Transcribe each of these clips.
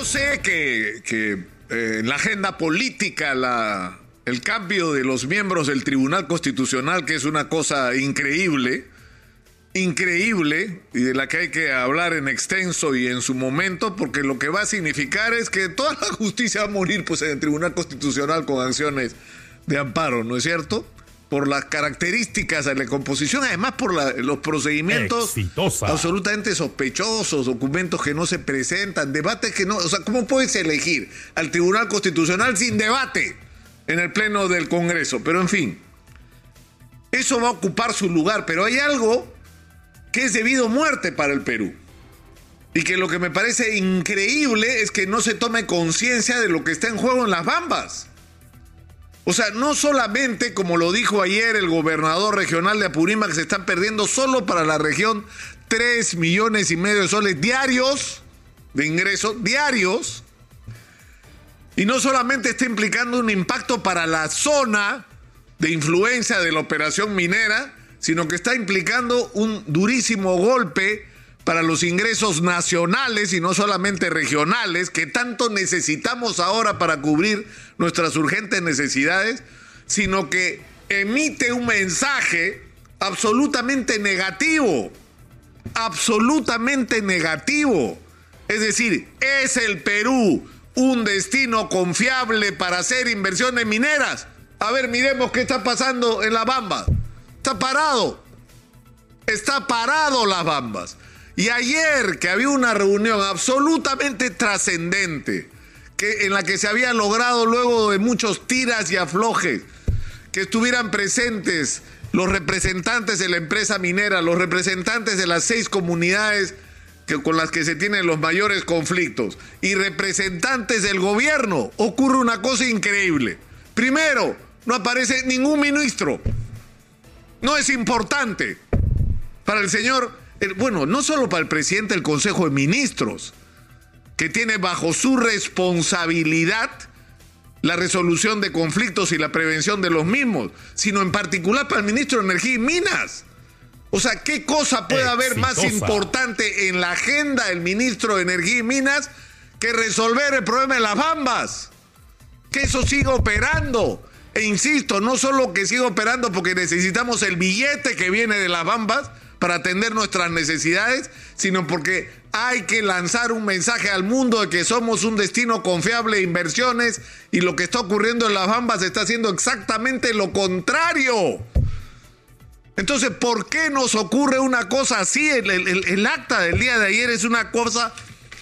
Yo sé que, que eh, en la agenda política la, el cambio de los miembros del Tribunal Constitucional, que es una cosa increíble, increíble y de la que hay que hablar en extenso y en su momento, porque lo que va a significar es que toda la justicia va a morir pues, en el Tribunal Constitucional con acciones de amparo, ¿no es cierto? Por las características de la composición, además por los procedimientos absolutamente sospechosos, documentos que no se presentan, debates que no. O sea, ¿cómo puedes elegir al Tribunal Constitucional sin debate en el Pleno del Congreso? Pero en fin, eso va a ocupar su lugar, pero hay algo que es debido muerte para el Perú. Y que lo que me parece increíble es que no se tome conciencia de lo que está en juego en las bambas. O sea, no solamente, como lo dijo ayer el gobernador regional de Apurímac, se están perdiendo solo para la región 3 millones y medio de soles diarios de ingresos, diarios. Y no solamente está implicando un impacto para la zona de influencia de la operación minera, sino que está implicando un durísimo golpe para los ingresos nacionales y no solamente regionales, que tanto necesitamos ahora para cubrir nuestras urgentes necesidades, sino que emite un mensaje absolutamente negativo, absolutamente negativo. Es decir, ¿es el Perú un destino confiable para hacer inversiones mineras? A ver, miremos qué está pasando en La Bamba. Está parado. Está parado las bambas. Y ayer que había una reunión absolutamente trascendente, que, en la que se había logrado luego de muchos tiras y aflojes, que estuvieran presentes los representantes de la empresa minera, los representantes de las seis comunidades que, con las que se tienen los mayores conflictos y representantes del gobierno, ocurre una cosa increíble. Primero, no aparece ningún ministro no es importante para el señor, bueno, no solo para el presidente del Consejo de Ministros, que tiene bajo su responsabilidad la resolución de conflictos y la prevención de los mismos, sino en particular para el ministro de Energía y Minas. O sea, ¿qué cosa puede haber más importante en la agenda del ministro de Energía y Minas que resolver el problema de las bambas? Que eso siga operando. E insisto, no solo que siga operando porque necesitamos el billete que viene de las bambas para atender nuestras necesidades, sino porque hay que lanzar un mensaje al mundo de que somos un destino confiable de inversiones y lo que está ocurriendo en las bambas está haciendo exactamente lo contrario. Entonces, ¿por qué nos ocurre una cosa así? El, el acta del día de ayer es una cosa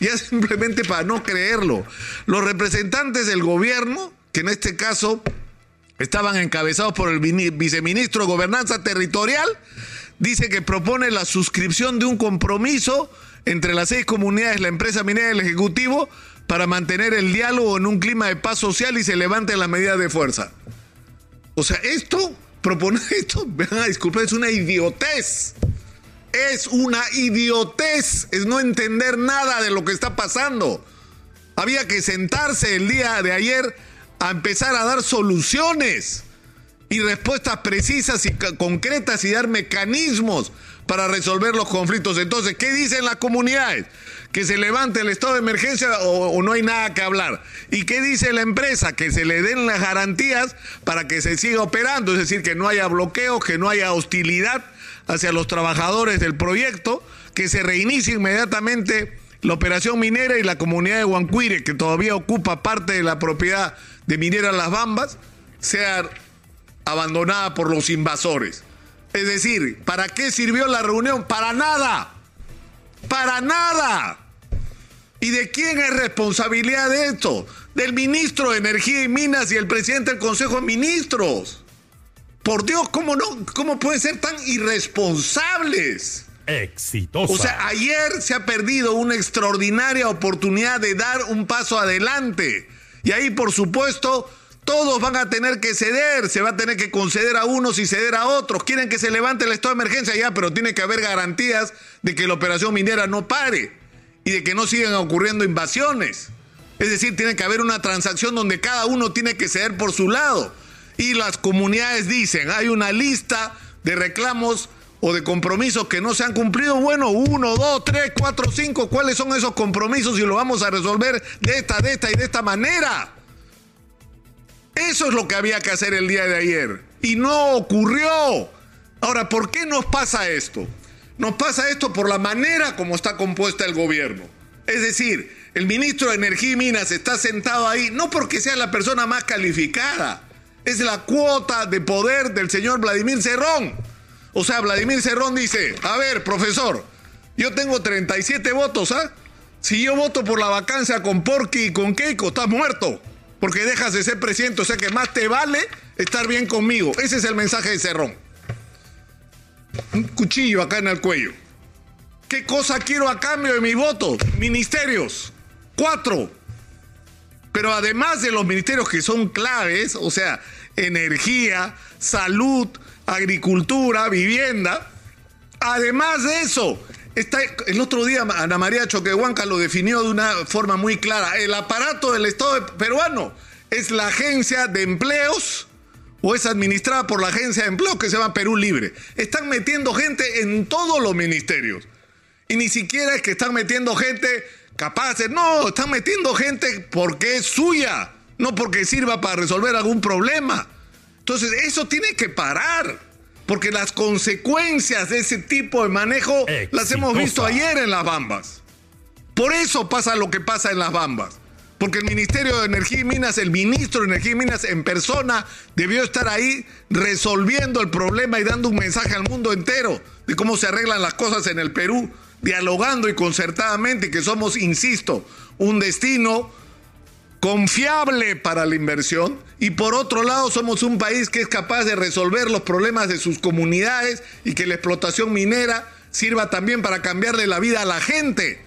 ya simplemente para no creerlo. Los representantes del gobierno, que en este caso estaban encabezados por el viceministro de Gobernanza Territorial, dice que propone la suscripción de un compromiso entre las seis comunidades, la empresa minera y el Ejecutivo para mantener el diálogo en un clima de paz social y se levante las medidas de fuerza. O sea, esto, proponer esto, me van a disculpar, es una idiotez. Es una idiotez, es no entender nada de lo que está pasando. Había que sentarse el día de ayer a empezar a dar soluciones y respuestas precisas y concretas y dar mecanismos para resolver los conflictos. Entonces, ¿qué dicen las comunidades? Que se levante el estado de emergencia o, no hay nada que hablar. ¿Y qué dice la empresa? Que se le den las garantías para que se siga operando, es decir, que no haya bloqueo, que no haya hostilidad hacia los trabajadores del proyecto, que se reinicie inmediatamente la operación minera y la comunidad de Huancuire, que todavía ocupa parte de la propiedad de Minera Las Bambas sea abandonada por los invasores. Es decir, ¿para qué sirvió la reunión? Para nada. Para nada. ¿Y de quién es responsabilidad de esto? Del ministro de Energía y Minas y el presidente del Consejo de Ministros. Por Dios, ¿cómo no? ¿Cómo pueden ser tan irresponsables? Exitosa. O sea, ayer se ha perdido una extraordinaria oportunidad de dar un paso adelante. Y ahí, por supuesto, todos van a tener que ceder, se va a tener que conceder a unos y ceder a otros. Quieren que se levante el estado de emergencia ya, pero tiene que haber garantías de que la operación minera no pare y de que no sigan ocurriendo invasiones. Es decir, tiene que haber una transacción donde cada uno tiene que ceder por su lado. Y las comunidades dicen, hay una lista de reclamos o de compromisos que no se han cumplido, bueno, uno, dos, tres, cuatro, cinco, ¿cuáles son esos compromisos y lo vamos a resolver de esta, de esta y de esta manera? Eso es lo que había que hacer el día de ayer y no ocurrió. Ahora, ¿por qué nos pasa esto? Nos pasa esto por la manera como está compuesta el gobierno. Es decir, el ministro de Energía y Minas está sentado ahí no porque sea la persona más calificada, es la cuota de poder del señor Vladimir Cerrón. O sea, Vladimir Cerrón dice, a ver, profesor, yo tengo 37 votos, ¿ah? Si yo voto por la vacancia con Porky y con Keiko, estás muerto. Porque dejas de ser presidente, o sea que más te vale estar bien conmigo. Ese es el mensaje de Cerrón. Un cuchillo acá en el cuello. ¿Qué cosa quiero a cambio de mi voto? Ministerios. Cuatro. Pero además de los ministerios que son claves, o sea, energía, salud, agricultura, vivienda. Además de eso, el otro día Ana María Choquehuanca lo definió de una forma muy clara. El aparato del Estado peruano es la agencia de empleos o es administrada por la agencia de empleo que se llama Perú Libre. Están metiendo gente en todos los ministerios. Y ni siquiera es que están metiendo gente capaz de... No, están metiendo gente porque es suya, no porque sirva para resolver algún problema. Entonces, eso tiene que parar. Porque las consecuencias de ese tipo de manejo las hemos visto ayer en las bambas. Por eso pasa lo que pasa en las bambas. Porque el Ministerio de Energía y Minas, el ministro de Energía y Minas en persona, debió estar ahí resolviendo el problema y dando un mensaje al mundo entero de cómo se arreglan las cosas en el Perú, dialogando y concertadamente, que somos, insisto, un destino confiable para la inversión y por otro lado somos un país que es capaz de resolver los problemas de sus comunidades y que la explotación minera sirva también para cambiarle la vida a la gente.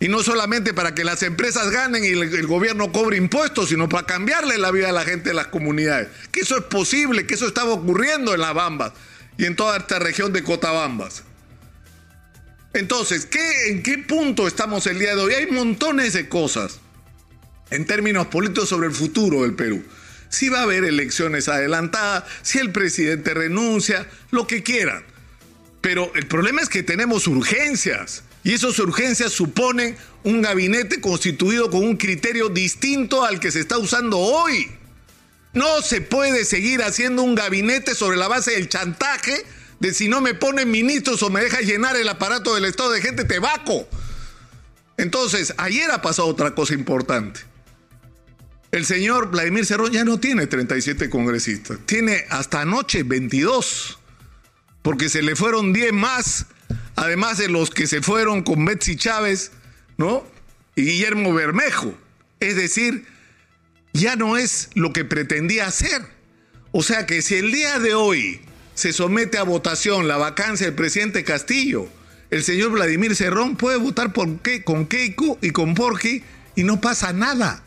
Y no solamente para que las empresas ganen y el, gobierno cobre impuestos, sino para cambiarle la vida a la gente de las comunidades. Que eso es posible, que eso estaba ocurriendo en las Bambas y en toda esta región de Cotabambas. Entonces, ¿qué, ¿en qué punto estamos el día de hoy? Hay montones de cosas en términos políticos sobre el futuro del Perú. Si va a haber elecciones adelantadas, si el presidente renuncia, lo que quieran. Pero el problema es que tenemos urgencias y esas urgencias suponen un gabinete constituido con un criterio distinto al que se está usando hoy. No se puede seguir haciendo un gabinete sobre la base del chantaje de si no me ponen ministros o me deja llenar el aparato del Estado de gente, te vaco. Entonces, ayer ha pasado otra cosa importante. El señor Vladimir Cerrón ya no tiene 37 congresistas, tiene hasta anoche 22, porque se le fueron 10 más, además de los que se fueron con Betsy Chávez, ¿no? Y Guillermo Bermejo. Es decir, ya no es lo que pretendía hacer. O sea que si el día de hoy se somete a votación la vacancia del presidente Castillo, el señor Vladimir Cerrón puede votar por qué, con Keiko y con Porky y no pasa nada.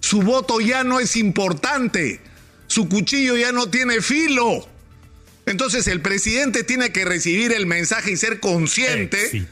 Su voto ya no es importante. Su cuchillo ya no tiene filo. Entonces el presidente tiene que recibir el mensaje y ser consciente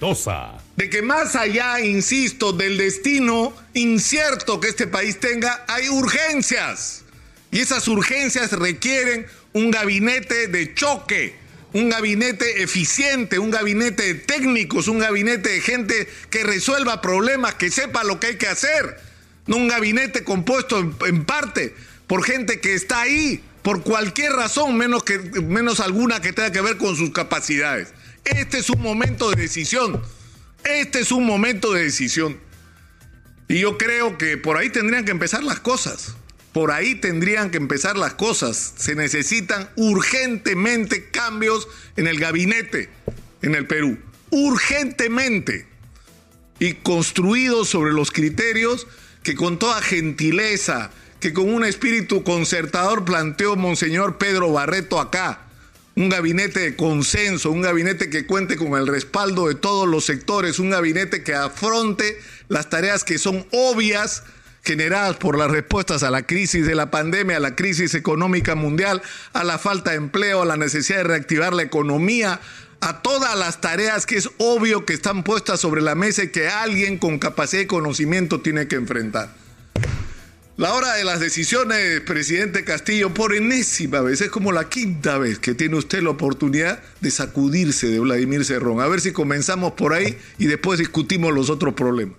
de que más allá, insisto, del destino incierto que este país tenga, hay urgencias. Y esas urgencias requieren un gabinete de choque, un gabinete eficiente, un gabinete de técnicos, un gabinete de gente que resuelva problemas, que sepa lo que hay que hacer un gabinete compuesto en, parte por gente que está ahí por cualquier razón, menos, menos alguna que tenga que ver con sus capacidades. Este es un momento de decisión. Este es un momento de decisión. Y yo creo que por ahí tendrían que empezar las cosas. Por ahí tendrían que empezar las cosas. Se necesitan urgentemente cambios en el gabinete en el Perú. Urgentemente. Y construidos sobre los criterios que con toda gentileza, que con un espíritu concertador planteó Monseñor Pedro Barreto acá. Un gabinete de consenso, un gabinete que cuente con el respaldo de todos los sectores, un gabinete que afronte las tareas que son obvias generadas por las respuestas a la crisis de la pandemia, a la crisis económica mundial, a la falta de empleo, a la necesidad de reactivar la economía, a todas las tareas que es obvio que están puestas sobre la mesa y que alguien con capacidad y conocimiento tiene que enfrentar. La hora de las decisiones, presidente Castillo, por enésima vez, es como la quinta vez que tiene usted la oportunidad de sacudirse de Vladimir Cerrón. A ver si comenzamos por ahí y después discutimos los otros problemas.